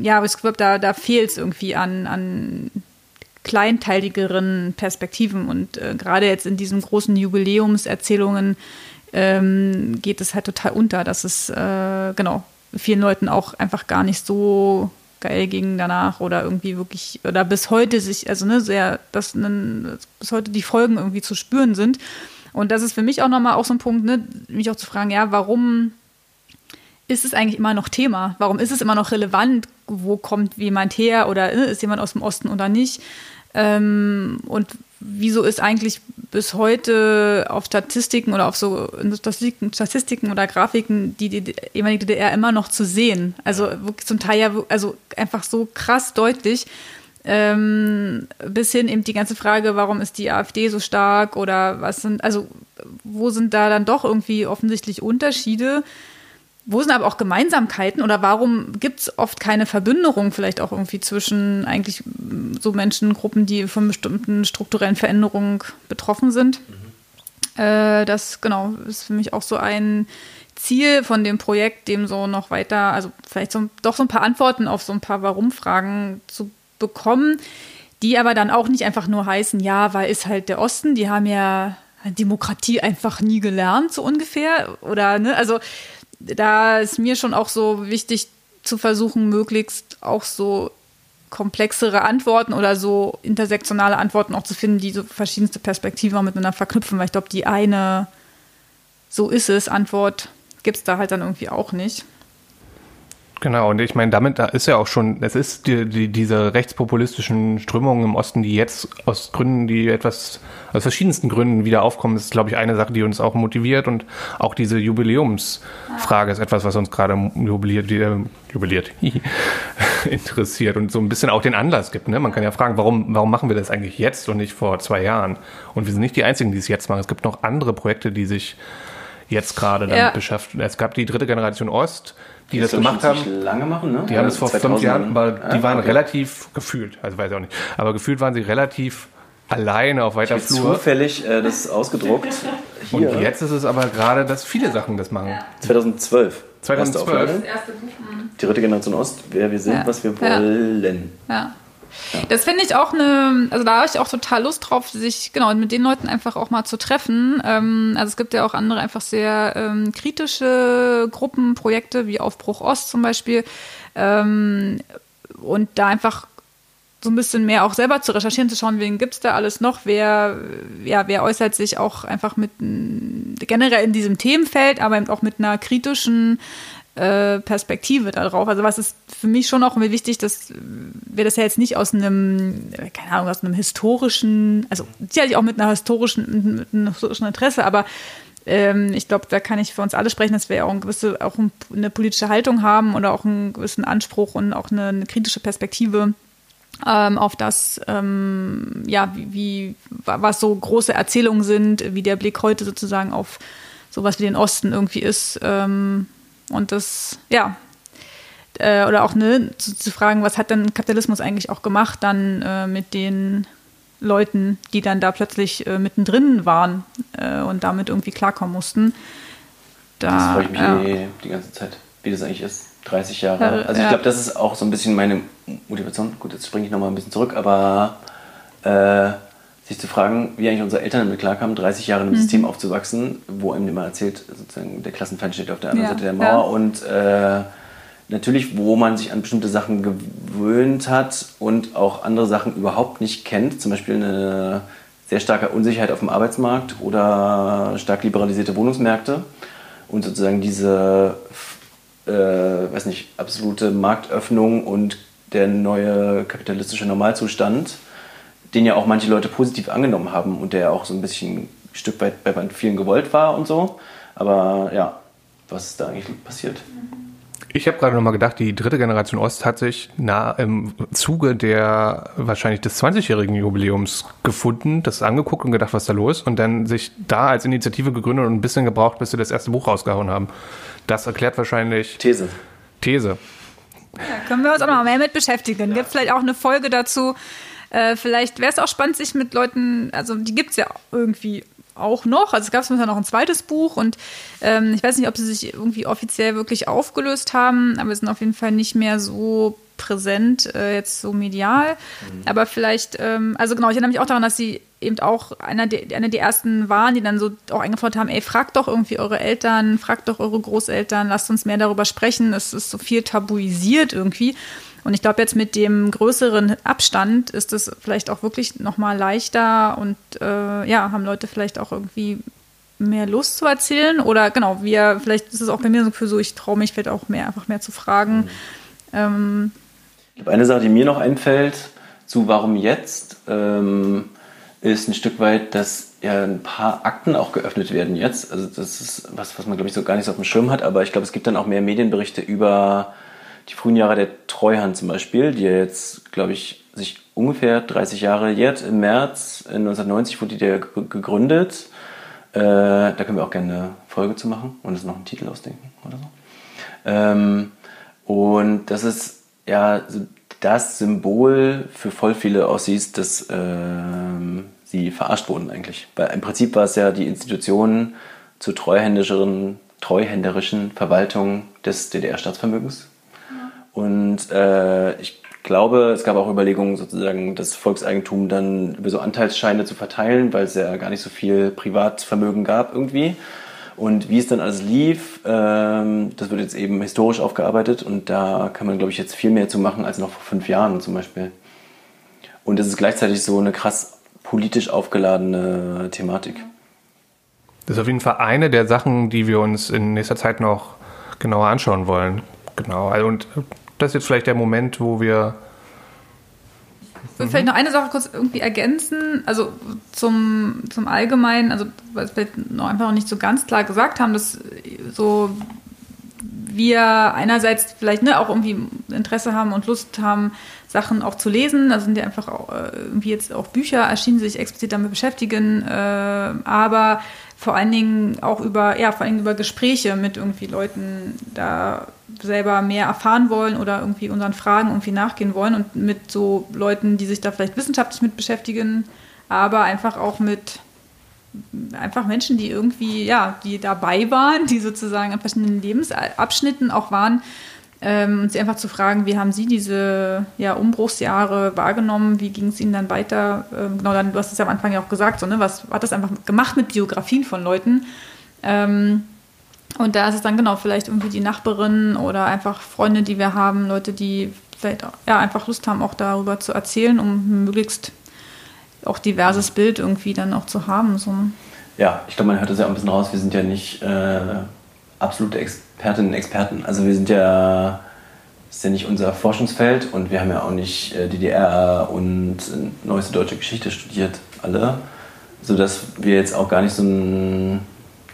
ja, ich glaube, da, da fehlt es irgendwie an, an kleinteiligeren Perspektiven. Und äh, gerade jetzt in diesen großen Jubiläumserzählungen ähm, geht es halt total unter, dass es, äh, genau, vielen Leuten auch einfach gar nicht so geil ging danach oder irgendwie wirklich, oder bis heute sich, also ne, sehr, dass ne, bis heute die Folgen irgendwie zu spüren sind. Und das ist für mich auch nochmal auch so ein Punkt, ne, mich auch zu fragen, ja, warum ist es eigentlich immer noch Thema? Warum ist es immer noch relevant? Wo kommt jemand her oder äh, ist jemand aus dem Osten oder nicht? Ähm, und wieso ist eigentlich bis heute auf Statistiken oder auf so Statistiken, Statistiken oder Grafiken die, die, ehemalige DDR immer noch zu sehen? Also zum Teil ja, also einfach so krass deutlich. Ähm, bis hin eben die ganze Frage, warum ist die AfD so stark oder was sind, also wo sind da dann doch irgendwie offensichtlich Unterschiede? Wo sind aber auch Gemeinsamkeiten oder warum gibt es oft keine Verbünderung vielleicht auch irgendwie zwischen eigentlich so Menschengruppen, die von bestimmten strukturellen Veränderungen betroffen sind? Mhm. Äh, das genau ist für mich auch so ein Ziel von dem Projekt, dem so noch weiter, also vielleicht so, doch so ein paar Antworten auf so ein paar Warum-Fragen zu bekommen, die aber dann auch nicht einfach nur heißen, ja, weil ist halt der Osten, die haben ja Demokratie einfach nie gelernt, so ungefähr. Oder, ne, also da ist mir schon auch so wichtig zu versuchen, möglichst auch so komplexere Antworten oder so intersektionale Antworten auch zu finden, die so verschiedenste Perspektiven miteinander verknüpfen, weil ich glaube, die eine so ist es Antwort gibt es da halt dann irgendwie auch nicht. Genau, und ich meine, damit da ist ja auch schon, es ist die, die, diese rechtspopulistischen Strömungen im Osten, die jetzt aus Gründen, die etwas, aus verschiedensten Gründen wieder aufkommen, ist, glaube ich, eine Sache, die uns auch motiviert und auch diese Jubiläumsfrage ist etwas, was uns gerade jubiliert, äh, jubiliert interessiert und so ein bisschen auch den Anlass gibt. Ne? Man kann ja fragen, warum, warum machen wir das eigentlich jetzt und nicht vor zwei Jahren? Und wir sind nicht die Einzigen, die es jetzt machen. Es gibt noch andere Projekte, die sich jetzt gerade damit ja. beschäftigen. Es gab die dritte Generation Ost, die, die das gemacht haben. lange machen, ne? Die ja, haben das vor fünf Jahren, aber ja, die waren okay. relativ gefühlt, also weiß ich auch nicht, aber gefühlt waren sie relativ alleine auf weiter ich Flur. zufällig äh, das ausgedruckt. Hier. Und jetzt ist es aber gerade, dass viele Sachen das machen. 2012. 2012. Erste erste Die dritte Generation Ost, wer wir sind, was wir wollen. Ja. Das finde ich auch eine, also da habe ich auch total Lust drauf, sich genau mit den Leuten einfach auch mal zu treffen. Ähm, also es gibt ja auch andere einfach sehr ähm, kritische Gruppenprojekte wie Aufbruch Ost zum Beispiel. Ähm, und da einfach so ein bisschen mehr auch selber zu recherchieren, zu schauen, wen gibt es da alles noch, wer, ja, wer äußert sich auch einfach mit generell in diesem Themenfeld, aber eben auch mit einer kritischen äh, Perspektive darauf. Also was ist für mich schon auch wichtig, dass wir das ja jetzt nicht aus einem, keine Ahnung, aus einem historischen, also sicherlich auch mit einer historischen, mit einem historischen Interesse, aber ähm, ich glaube, da kann ich für uns alle sprechen, dass wir auch, eine gewisse, auch eine politische Haltung haben oder auch einen gewissen Anspruch und auch eine, eine kritische Perspektive ähm, auf das, ähm, ja, wie, wie, was so große Erzählungen sind, wie der Blick heute sozusagen auf sowas wie den Osten irgendwie ist. Ähm, und das, ja, äh, oder auch ne, zu, zu, fragen, was hat denn Kapitalismus eigentlich auch gemacht dann äh, mit den Leuten, die dann da plötzlich äh, mittendrin waren äh, und damit irgendwie klarkommen mussten. Da, das freue ich mich ja. eh die ganze Zeit, wie das eigentlich ist. 30 Jahre. Ja, also ich glaube, das ist auch so ein bisschen meine Motivation. Gut, jetzt springe ich nochmal ein bisschen zurück, aber äh, sich zu fragen, wie eigentlich unsere Eltern damit klarkamen, 30 Jahre in einem mhm. System aufzuwachsen, wo einem immer erzählt, sozusagen der Klassenfeind steht auf der anderen ja, Seite der Mauer ja. und äh, natürlich, wo man sich an bestimmte Sachen gewöhnt hat und auch andere Sachen überhaupt nicht kennt, zum Beispiel eine sehr starke Unsicherheit auf dem Arbeitsmarkt oder stark liberalisierte Wohnungsmärkte und sozusagen diese, äh, weiß nicht, absolute Marktöffnung und der neue kapitalistische Normalzustand den ja auch manche Leute positiv angenommen haben und der auch so ein bisschen ein Stück weit bei vielen gewollt war und so. Aber ja, was ist da eigentlich passiert? Ich habe gerade nochmal gedacht, die dritte Generation Ost hat sich na, im Zuge der wahrscheinlich des 20-jährigen Jubiläums gefunden, das angeguckt und gedacht, was da los und dann sich da als Initiative gegründet und ein bisschen gebraucht, bis sie das erste Buch rausgehauen haben. Das erklärt wahrscheinlich. These. These. Ja, können wir uns auch noch mal mehr mit beschäftigen. Gibt vielleicht auch eine Folge dazu, äh, vielleicht wäre es auch spannend, sich mit Leuten, also die gibt es ja irgendwie auch noch. Also es gab ja noch ein zweites Buch und ähm, ich weiß nicht, ob sie sich irgendwie offiziell wirklich aufgelöst haben, aber sind auf jeden Fall nicht mehr so präsent, äh, jetzt so medial. Mhm. Aber vielleicht, ähm, also genau, ich erinnere mich auch daran, dass sie eben auch einer der, einer der ersten waren, die dann so auch eingefordert haben, ey, fragt doch irgendwie eure Eltern, fragt doch eure Großeltern, lasst uns mehr darüber sprechen. Es ist so viel tabuisiert irgendwie. Und ich glaube, jetzt mit dem größeren Abstand ist es vielleicht auch wirklich nochmal leichter und äh, ja, haben Leute vielleicht auch irgendwie mehr Lust zu erzählen. Oder genau, wir, vielleicht ist es auch bei mir so für so, ich traue mich vielleicht auch mehr, einfach mehr zu fragen. Mhm. Ähm, ich glaube, eine Sache, die mir noch einfällt, zu warum jetzt, ähm, ist ein Stück weit, dass ja ein paar Akten auch geöffnet werden jetzt. Also das ist was, was man, glaube ich, so gar nicht so auf dem Schirm hat, aber ich glaube, es gibt dann auch mehr Medienberichte über die frühen Jahre der Treuhand zum Beispiel, die jetzt, glaube ich, sich ungefähr 30 Jahre jährt. Im März 1990 wurde die gegründet. Äh, da können wir auch gerne eine Folge zu machen und uns noch einen Titel ausdenken oder so. Ähm, und das ist ja das Symbol für voll viele Ossis, dass ähm, sie verarscht wurden eigentlich. Weil im Prinzip war es ja die Institution zur treuhänderischen, treuhänderischen Verwaltung des DDR-Staatsvermögens und äh, ich glaube, es gab auch Überlegungen, sozusagen das Volkseigentum dann über so Anteilsscheine zu verteilen, weil es ja gar nicht so viel Privatvermögen gab irgendwie. Und wie es dann alles lief, ähm, das wird jetzt eben historisch aufgearbeitet und da kann man, glaube ich, jetzt viel mehr zu machen als noch vor fünf Jahren zum Beispiel. Und es ist gleichzeitig so eine krass politisch aufgeladene Thematik. Das ist auf jeden Fall eine der Sachen, die wir uns in nächster Zeit noch genauer anschauen wollen Genau, also und das ist jetzt vielleicht der Moment, wo wir ich würde vielleicht noch eine Sache kurz irgendwie ergänzen, also zum, zum Allgemeinen, also was wir noch einfach noch nicht so ganz klar gesagt haben, dass so wir einerseits vielleicht ne, auch irgendwie Interesse haben und Lust haben, Sachen auch zu lesen. Da sind ja einfach auch, äh, irgendwie jetzt auch Bücher erschienen, die sich explizit damit beschäftigen, äh, aber vor allen Dingen auch über, ja, vor allen Dingen über Gespräche mit irgendwie Leuten da selber mehr erfahren wollen oder irgendwie unseren Fragen irgendwie nachgehen wollen und mit so Leuten, die sich da vielleicht wissenschaftlich mit beschäftigen, aber einfach auch mit einfach Menschen, die irgendwie, ja, die dabei waren, die sozusagen an verschiedenen Lebensabschnitten auch waren, ähm, sie einfach zu fragen, wie haben Sie diese ja, Umbruchsjahre wahrgenommen, wie ging es Ihnen dann weiter? Ähm, genau, dann, du hast es ja am Anfang ja auch gesagt, so, ne, was hat das einfach gemacht mit Biografien von Leuten? Ähm, und da ist es dann genau vielleicht irgendwie die Nachbarin oder einfach Freunde, die wir haben, Leute, die vielleicht ja, einfach Lust haben, auch darüber zu erzählen, um möglichst auch diverses Bild irgendwie dann auch zu haben. So. Ja, ich glaube, man hört das ja auch ein bisschen raus. Wir sind ja nicht äh, absolute Expertinnen und Experten. Also wir sind ja, ist ja nicht unser Forschungsfeld und wir haben ja auch nicht äh, DDR und neueste deutsche Geschichte studiert, alle. Sodass wir jetzt auch gar nicht so einen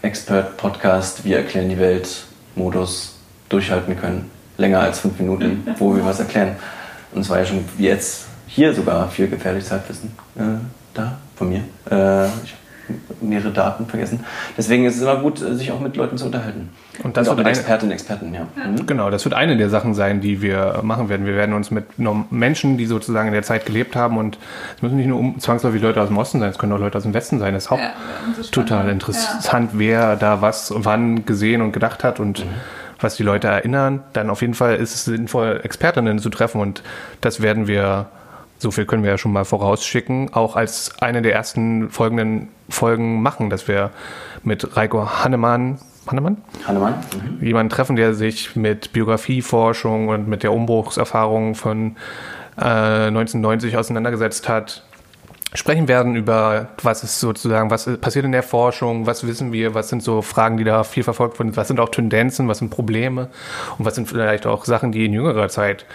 Expert-Podcast, wir erklären die Welt-Modus durchhalten können. Länger als fünf Minuten, wo wir was erklären. Und es war ja schon jetzt hier sogar viel gefährliches Halbwissen äh, da von mir. Äh, ich mehrere Daten vergessen. Deswegen ist es immer gut, sich auch mit Leuten zu unterhalten. Und das und wird mit Expertinnen und Experten, ja. Mhm. Genau, das wird eine der Sachen sein, die wir machen werden. Wir werden uns mit Menschen, die sozusagen in der Zeit gelebt haben und es müssen nicht nur zwangsläufig Leute aus dem Osten sein, es können auch Leute aus dem Westen sein. Das ist auch ja, total interessant, ja. wer da was wann gesehen und gedacht hat und mhm was die Leute erinnern, dann auf jeden Fall ist es sinnvoll, Expertinnen zu treffen und das werden wir so viel können wir ja schon mal vorausschicken, auch als eine der ersten folgenden Folgen machen, dass wir mit Reiko Hannemann, Hannemann? Hannemann. Mhm. Jemanden treffen, der sich mit Biografieforschung und mit der Umbruchserfahrung von äh, 1990 auseinandergesetzt hat, sprechen werden über, was ist sozusagen, was passiert in der Forschung, was wissen wir, was sind so Fragen, die da viel verfolgt wurden, was sind auch Tendenzen, was sind Probleme und was sind vielleicht auch Sachen, die in jüngerer Zeit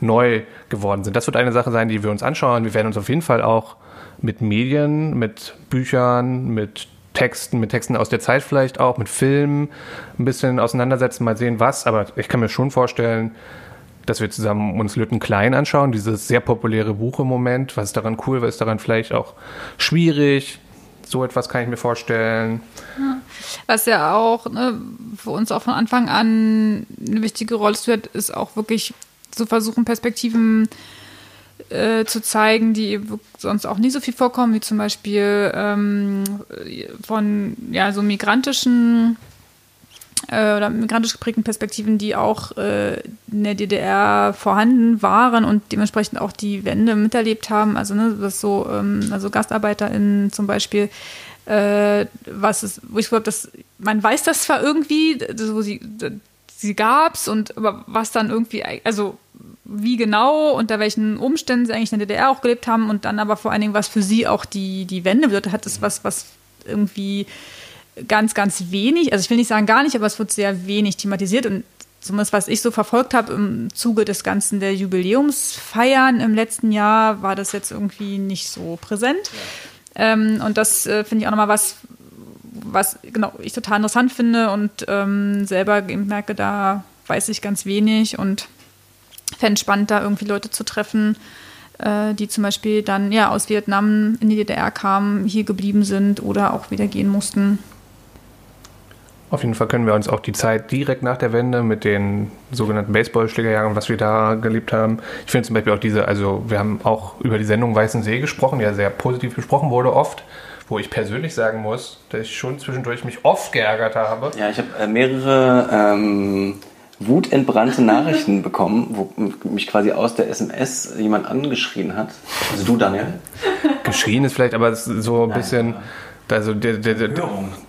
neu geworden sind. Das wird eine Sache sein, die wir uns anschauen. Wir werden uns auf jeden Fall auch mit Medien, mit Büchern, mit Texten, mit Texten aus der Zeit vielleicht auch, mit Filmen ein bisschen auseinandersetzen, mal sehen was. Aber ich kann mir schon vorstellen, dass wir zusammen uns Lütten Klein anschauen, dieses sehr populäre Buch im Moment. Was ist daran cool, was ist daran vielleicht auch schwierig? So etwas kann ich mir vorstellen. Was ja auch ne, für uns auch von Anfang an eine wichtige Rolle spielt, ist auch wirklich zu versuchen, Perspektiven äh, zu zeigen, die sonst auch nie so viel vorkommen, wie zum Beispiel ähm, von ja, so migrantischen äh, oder migrantisch geprägten Perspektiven, die auch äh, in der DDR vorhanden waren und dementsprechend auch die Wende miterlebt haben. Also ne, das so, ähm, also GastarbeiterInnen zum Beispiel, äh, was ist, wo ich glaube, dass man weiß das zwar irgendwie, so sie, sie gab's und aber was dann irgendwie, also wie genau, unter welchen Umständen sie eigentlich in der DDR auch gelebt haben und dann aber vor allen Dingen, was für sie auch die, die Wende bedeutet hat, ist was, was irgendwie ganz, ganz wenig, also ich will nicht sagen gar nicht, aber es wird sehr wenig thematisiert und zumindest was ich so verfolgt habe im Zuge des Ganzen der Jubiläumsfeiern im letzten Jahr, war das jetzt irgendwie nicht so präsent. Ja. Ähm, und das äh, finde ich auch nochmal was, was genau ich total interessant finde und ähm, selber merke, da weiß ich ganz wenig und fände es spannend, da irgendwie Leute zu treffen, äh, die zum Beispiel dann ja aus Vietnam in die DDR kamen, hier geblieben sind oder auch wieder gehen mussten. Auf jeden Fall können wir uns auch die Zeit direkt nach der Wende mit den sogenannten Baseballschlägerjahren, was wir da gelebt haben. Ich finde zum Beispiel auch diese, also wir haben auch über die Sendung Weißen See gesprochen, die ja sehr positiv besprochen wurde oft wo ich persönlich sagen muss, dass ich schon zwischendurch mich oft geärgert habe. Ja, ich habe äh, mehrere ähm, wutentbrannte Nachrichten bekommen, wo mich quasi aus der SMS jemand angeschrien hat. Also du, Daniel? Geschrien ist vielleicht aber so ein Nein, bisschen... Also der, der, der,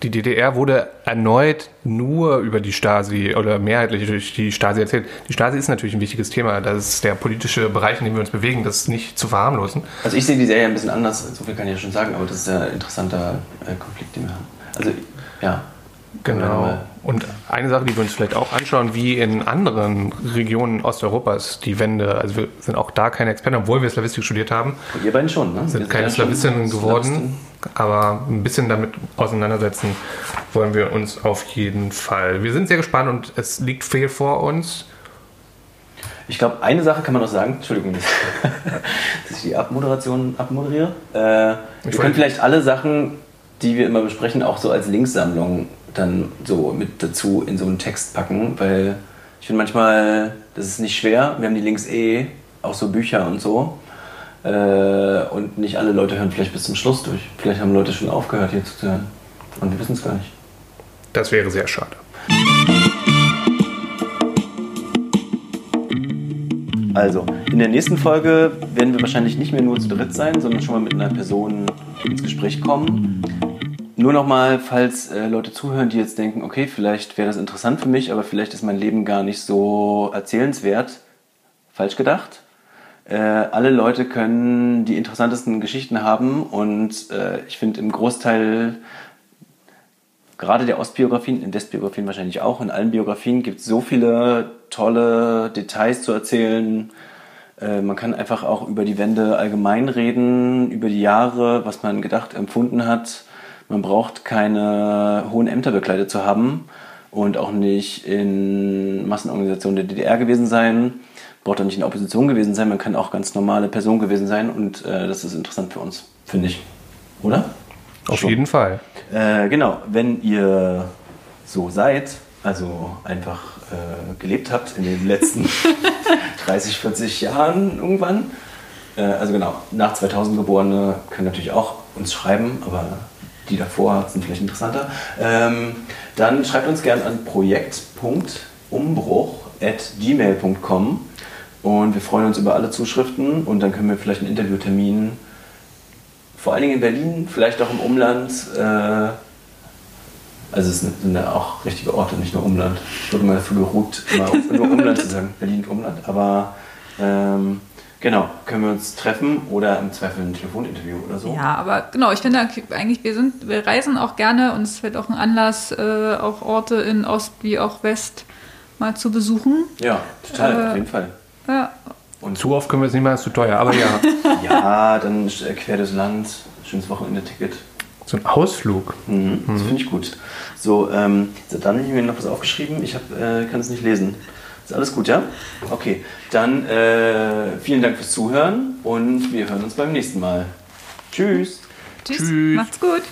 die DDR wurde erneut nur über die Stasi oder mehrheitlich durch die Stasi erzählt. Die Stasi ist natürlich ein wichtiges Thema. Das ist der politische Bereich, in dem wir uns bewegen. Das ist nicht zu verharmlosen. Also ich sehe die Serie ein bisschen anders. So viel kann ich ja schon sagen. Aber das ist ein interessanter äh, Konflikt, den wir haben. Also ja. Genau. Und eine Sache, die wir uns vielleicht auch anschauen, wie in anderen Regionen Osteuropas die Wende, also wir sind auch da keine Experten, obwohl wir Slavistik studiert haben. Und ihr beiden schon, ne? Sind keine Slawistinnen geworden, aber ein bisschen damit auseinandersetzen wollen wir uns auf jeden Fall. Wir sind sehr gespannt und es liegt viel vor uns. Ich glaube, eine Sache kann man noch sagen, Entschuldigung, dass ich die Abmoderation abmoderiere. Äh, wir können vielleicht alle Sachen, die wir immer besprechen, auch so als Linksammlung dann so mit dazu in so einen Text packen, weil ich finde manchmal, das ist nicht schwer. Wir haben die Links eh, auch so Bücher und so. Äh, und nicht alle Leute hören vielleicht bis zum Schluss durch. Vielleicht haben Leute schon aufgehört, hier zuzuhören. Und wir wissen es gar nicht. Das wäre sehr schade. Also, in der nächsten Folge werden wir wahrscheinlich nicht mehr nur zu dritt sein, sondern schon mal mit einer Person ins Gespräch kommen. Nur nochmal, falls äh, Leute zuhören, die jetzt denken, okay, vielleicht wäre das interessant für mich, aber vielleicht ist mein Leben gar nicht so erzählenswert. Falsch gedacht. Äh, alle Leute können die interessantesten Geschichten haben und äh, ich finde im Großteil gerade der Ostbiografien, in Westbiografien wahrscheinlich auch, in allen Biografien gibt es so viele tolle Details zu erzählen. Äh, man kann einfach auch über die Wende allgemein reden, über die Jahre, was man gedacht, empfunden hat. Man braucht keine hohen Ämter bekleidet zu haben und auch nicht in Massenorganisationen der DDR gewesen sein. Braucht auch nicht in der Opposition gewesen sein. Man kann auch ganz normale Person gewesen sein und äh, das ist interessant für uns, finde ich. Oder? Auf Schon. jeden Fall. Äh, genau, wenn ihr so seid, also einfach äh, gelebt habt in den letzten 30, 40 Jahren irgendwann, äh, also genau, nach 2000 Geborene können natürlich auch uns schreiben, aber die davor sind vielleicht interessanter, ähm, dann schreibt uns gerne an projekt.umbruch.gmail.com und wir freuen uns über alle Zuschriften und dann können wir vielleicht einen Interviewtermin vor allen Dingen in Berlin, vielleicht auch im Umland. Äh, also es sind ja auch richtige Orte, nicht nur Umland. Ich wurde mal dafür geruht, immer nur Umland zu sagen, Berlin und Umland. Aber ähm, genau, können wir uns treffen oder im Zweifel ein Telefoninterview oder so. Ja, aber genau, ich finde eigentlich, wir sind, wir reisen auch gerne und es wird auch ein Anlass, äh, auch Orte in Ost wie auch West mal zu besuchen. Ja, total, äh, auf jeden Fall. Ja, und zu oft können wir es nicht machen, ist zu teuer, aber ja. ja, dann quer das Land, schönes Wochenende-Ticket. So ein Ausflug. Mhm, das mhm. finde ich gut. So, ähm, dann habe ich mir noch was aufgeschrieben. Ich hab, äh, kann es nicht lesen. Ist alles gut, ja? Okay, dann äh, vielen Dank fürs Zuhören und wir hören uns beim nächsten Mal. Tschüss. Tschüss. Tschüss. Macht's gut.